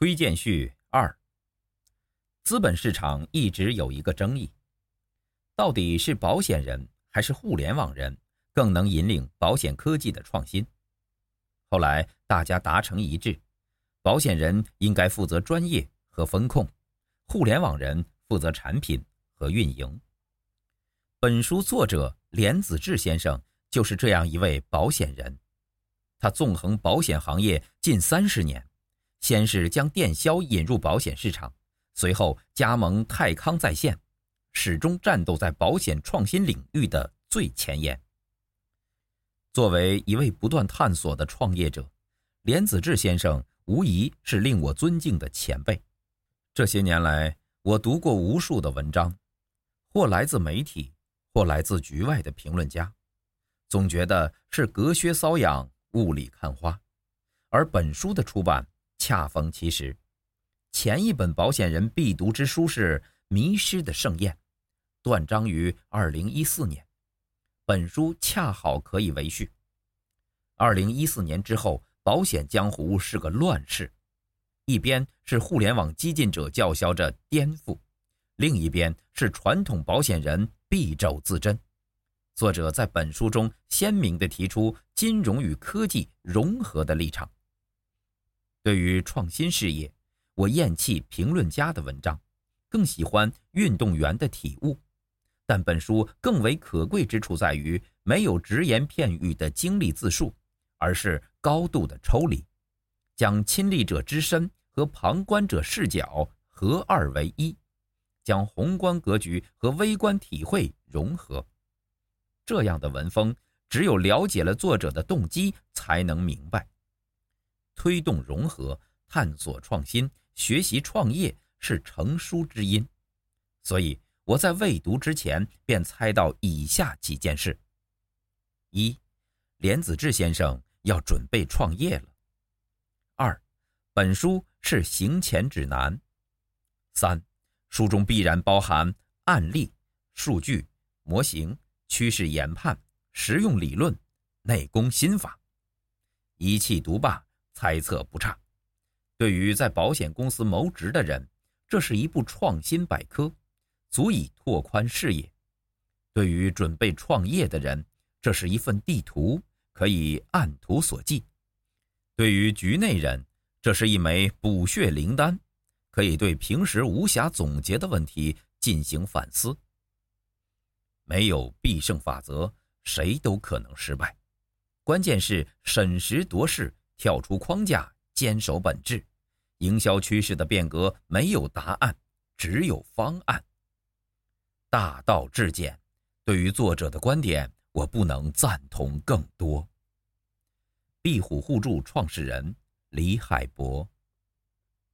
推荐序二：资本市场一直有一个争议，到底是保险人还是互联网人更能引领保险科技的创新？后来大家达成一致，保险人应该负责专业和风控，互联网人负责产品和运营。本书作者连子志先生就是这样一位保险人，他纵横保险行业近三十年。先是将电销引入保险市场，随后加盟泰康在线，始终战斗在保险创新领域的最前沿。作为一位不断探索的创业者，连子志先生无疑是令我尊敬的前辈。这些年来，我读过无数的文章，或来自媒体，或来自局外的评论家，总觉得是隔靴搔痒，雾里看花，而本书的出版。恰逢其时，前一本保险人必读之书是《迷失的盛宴》，断章于二零一四年，本书恰好可以为序。二零一四年之后，保险江湖是个乱世，一边是互联网激进者叫嚣着颠覆，另一边是传统保险人敝帚自珍。作者在本书中鲜明地提出金融与科技融合的立场。对于创新事业，我厌弃评论家的文章，更喜欢运动员的体悟。但本书更为可贵之处在于，没有只言片语的经历自述，而是高度的抽离，将亲历者之身和旁观者视角合二为一，将宏观格局和微观体会融合。这样的文风，只有了解了作者的动机，才能明白。推动融合、探索创新、学习创业是成书之因，所以我在未读之前便猜到以下几件事：一，连子志先生要准备创业了；二，本书是行前指南；三，书中必然包含案例、数据、模型、趋势研判、实用理论、内功心法。一气读罢。猜测不差，对于在保险公司谋职的人，这是一部创新百科，足以拓宽视野；对于准备创业的人，这是一份地图，可以按图索骥；对于局内人，这是一枚补血灵丹，可以对平时无暇总结的问题进行反思。没有必胜法则，谁都可能失败，关键是审时度势。跳出框架，坚守本质。营销趋势的变革没有答案，只有方案。大道至简，对于作者的观点，我不能赞同更多。壁虎互助创始人李海博。